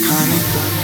Carita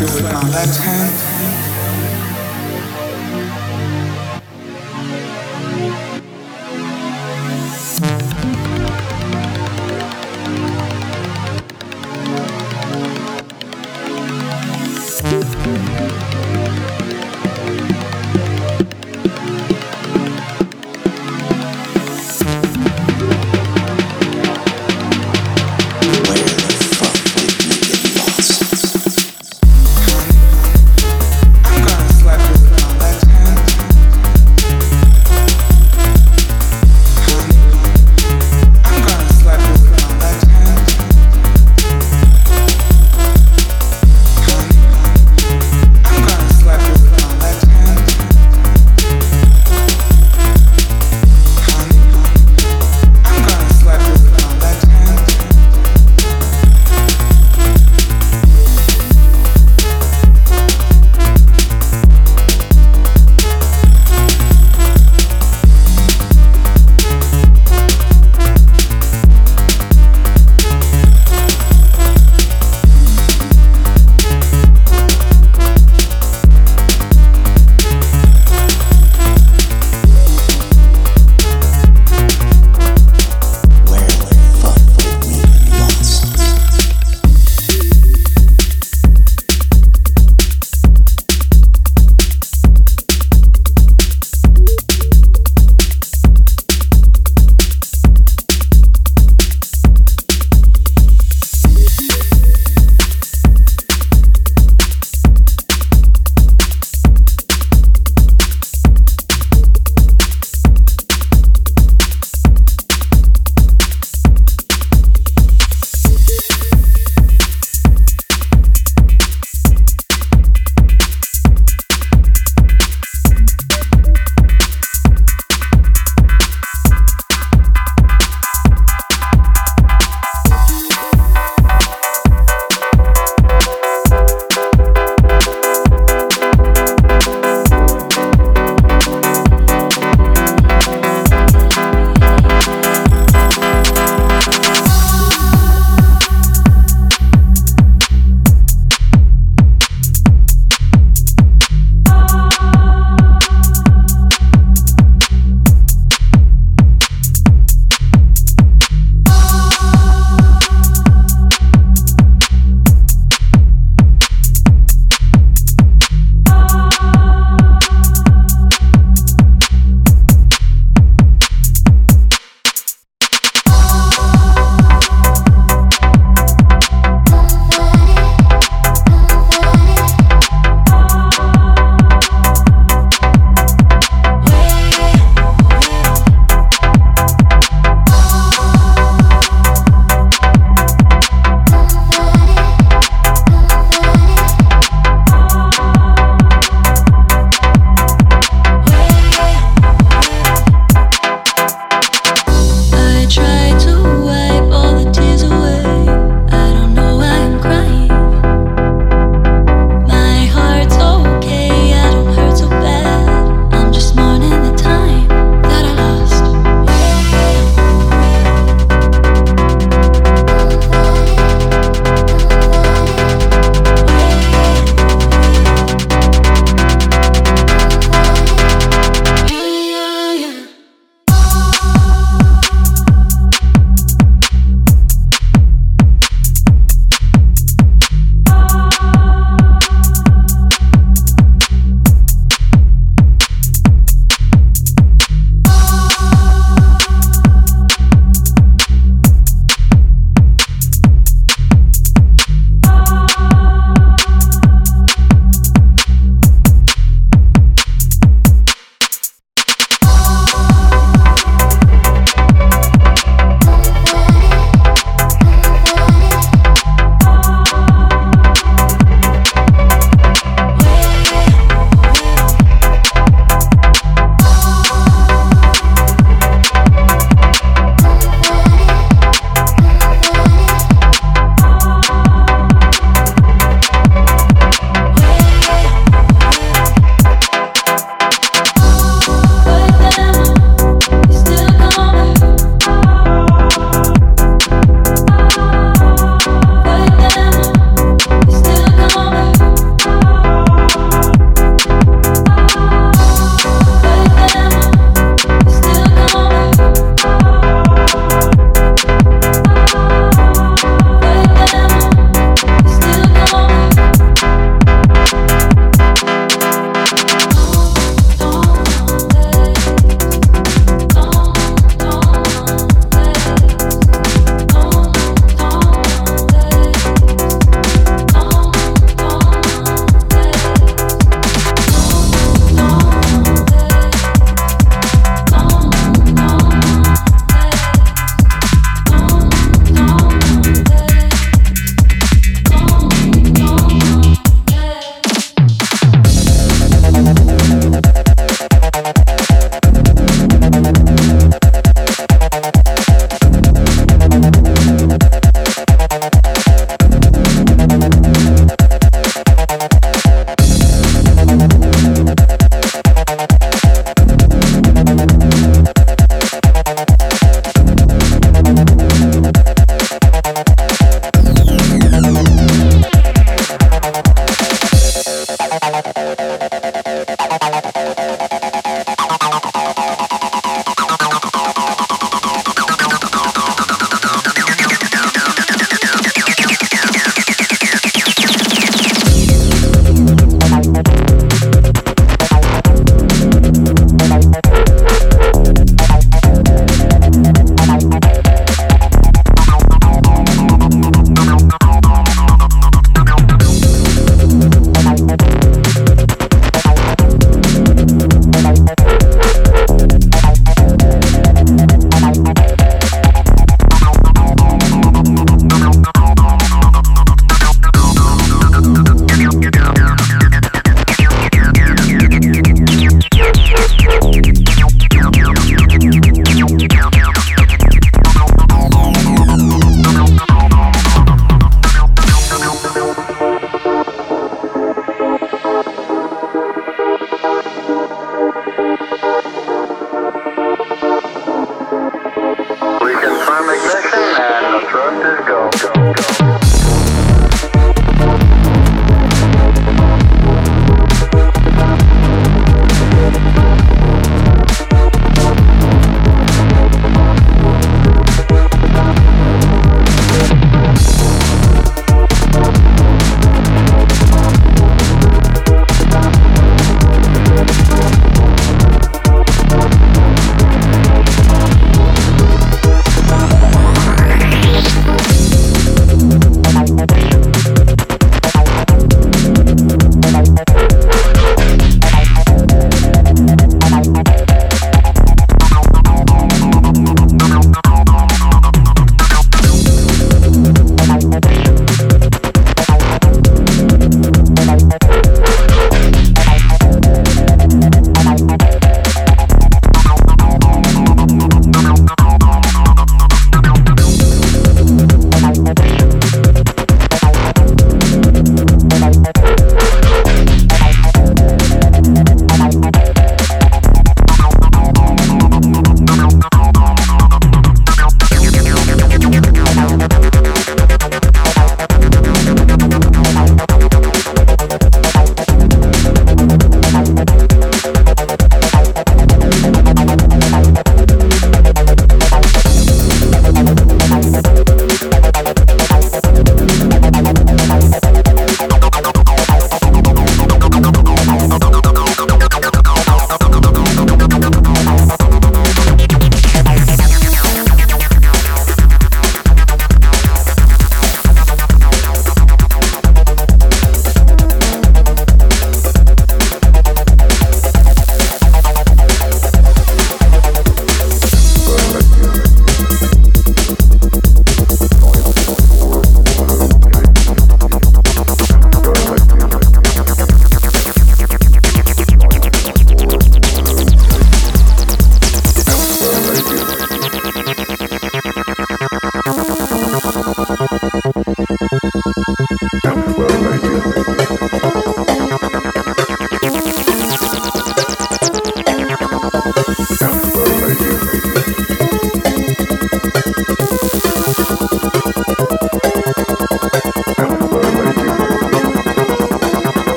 you with my left hand.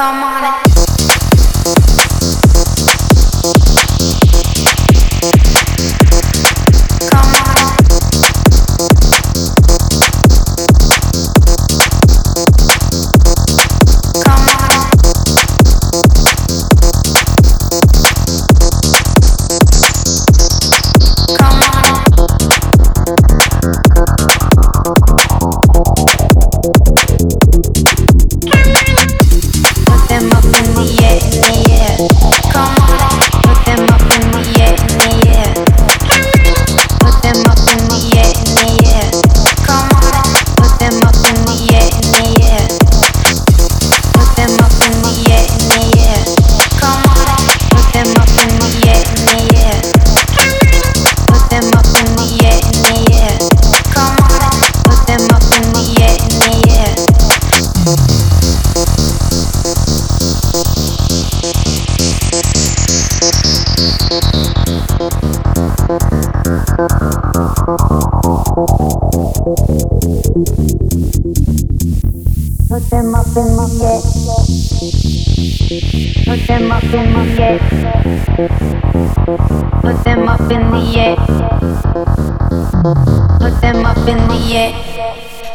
come on.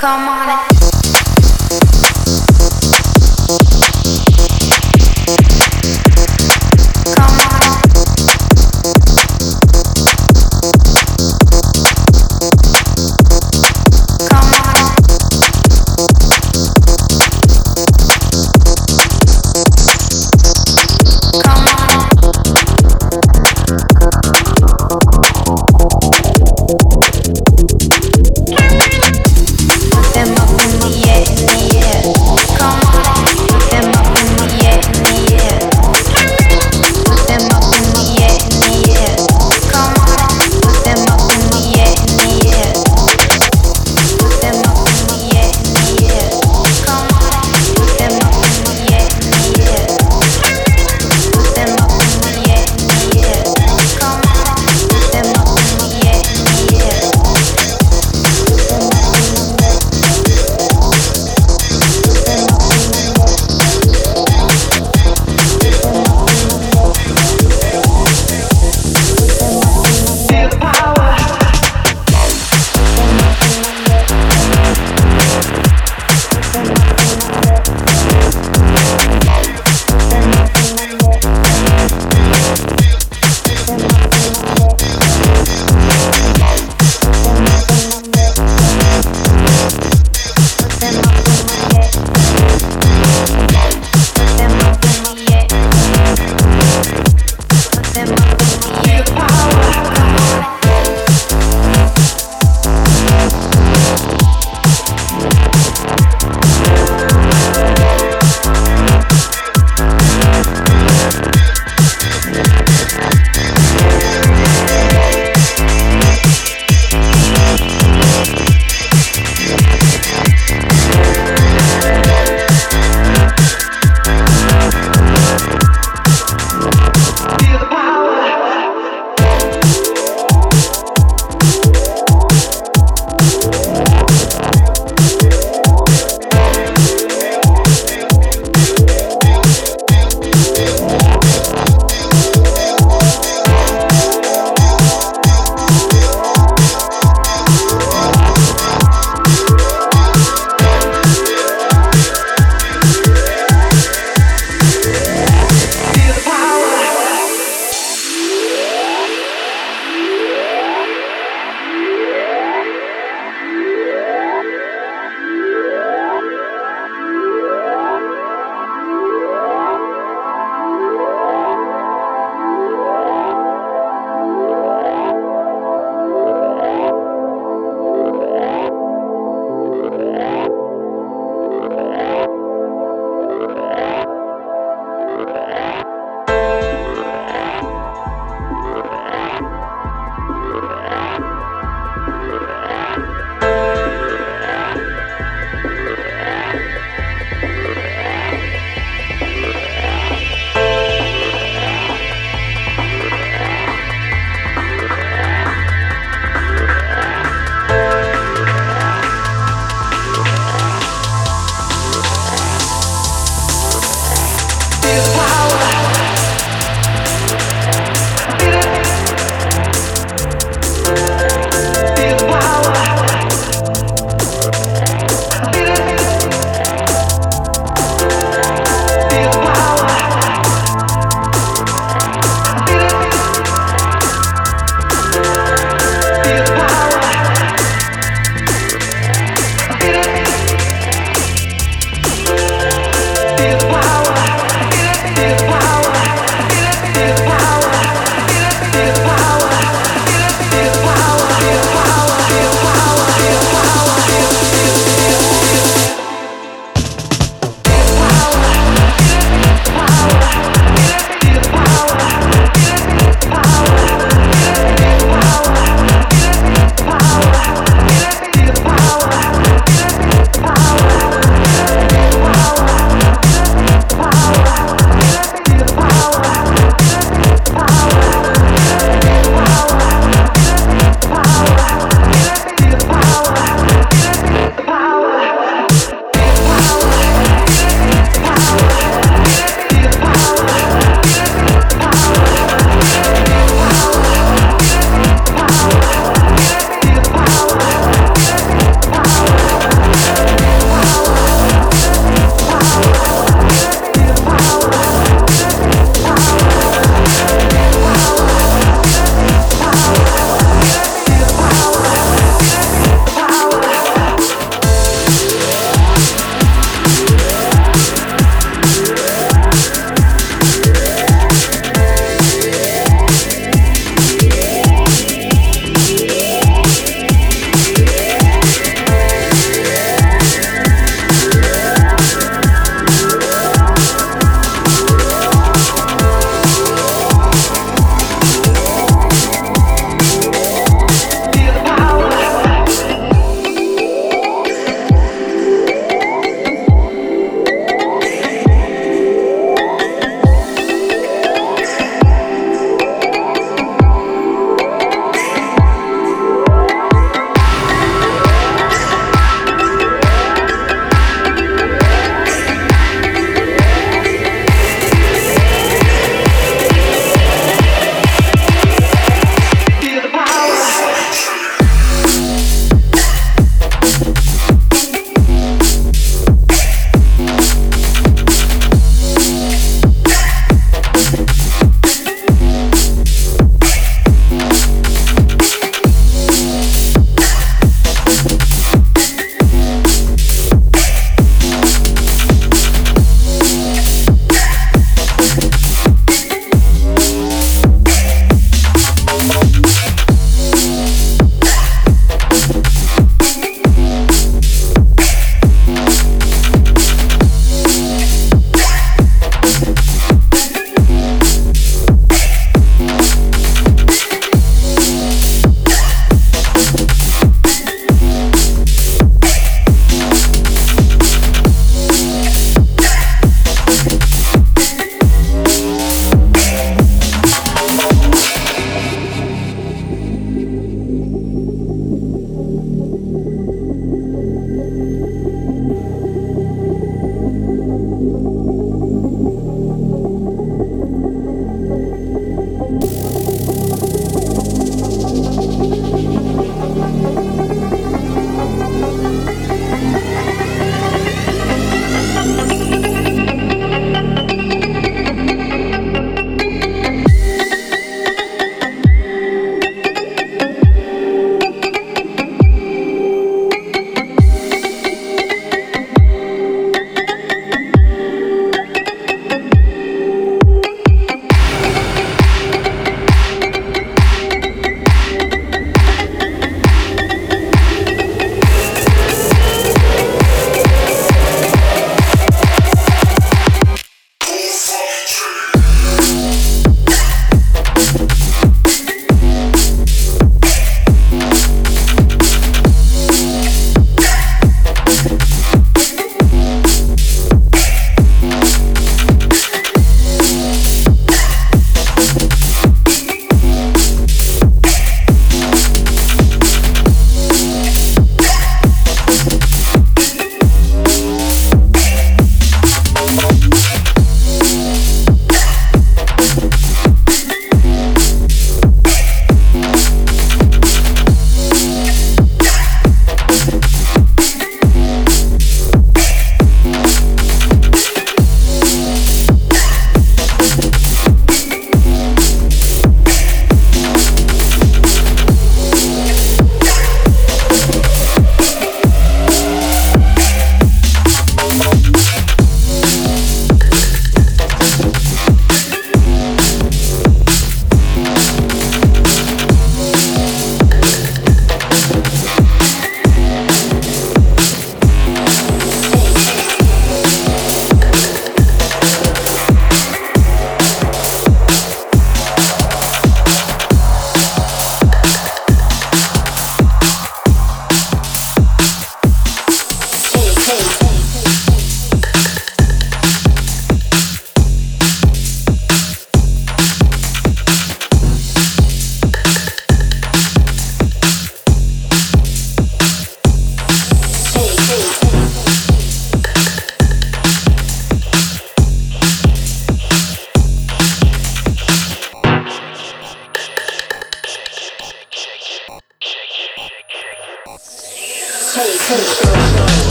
Come on.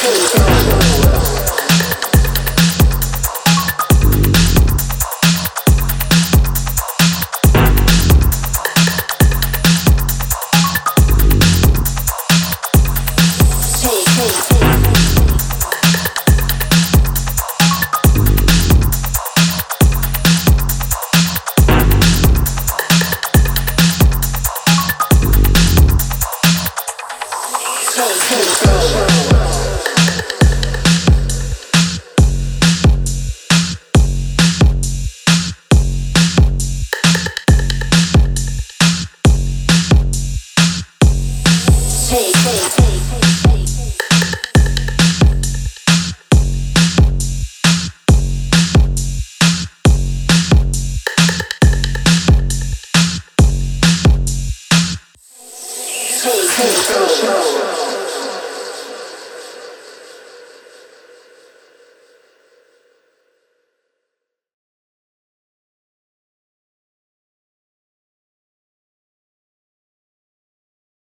Show.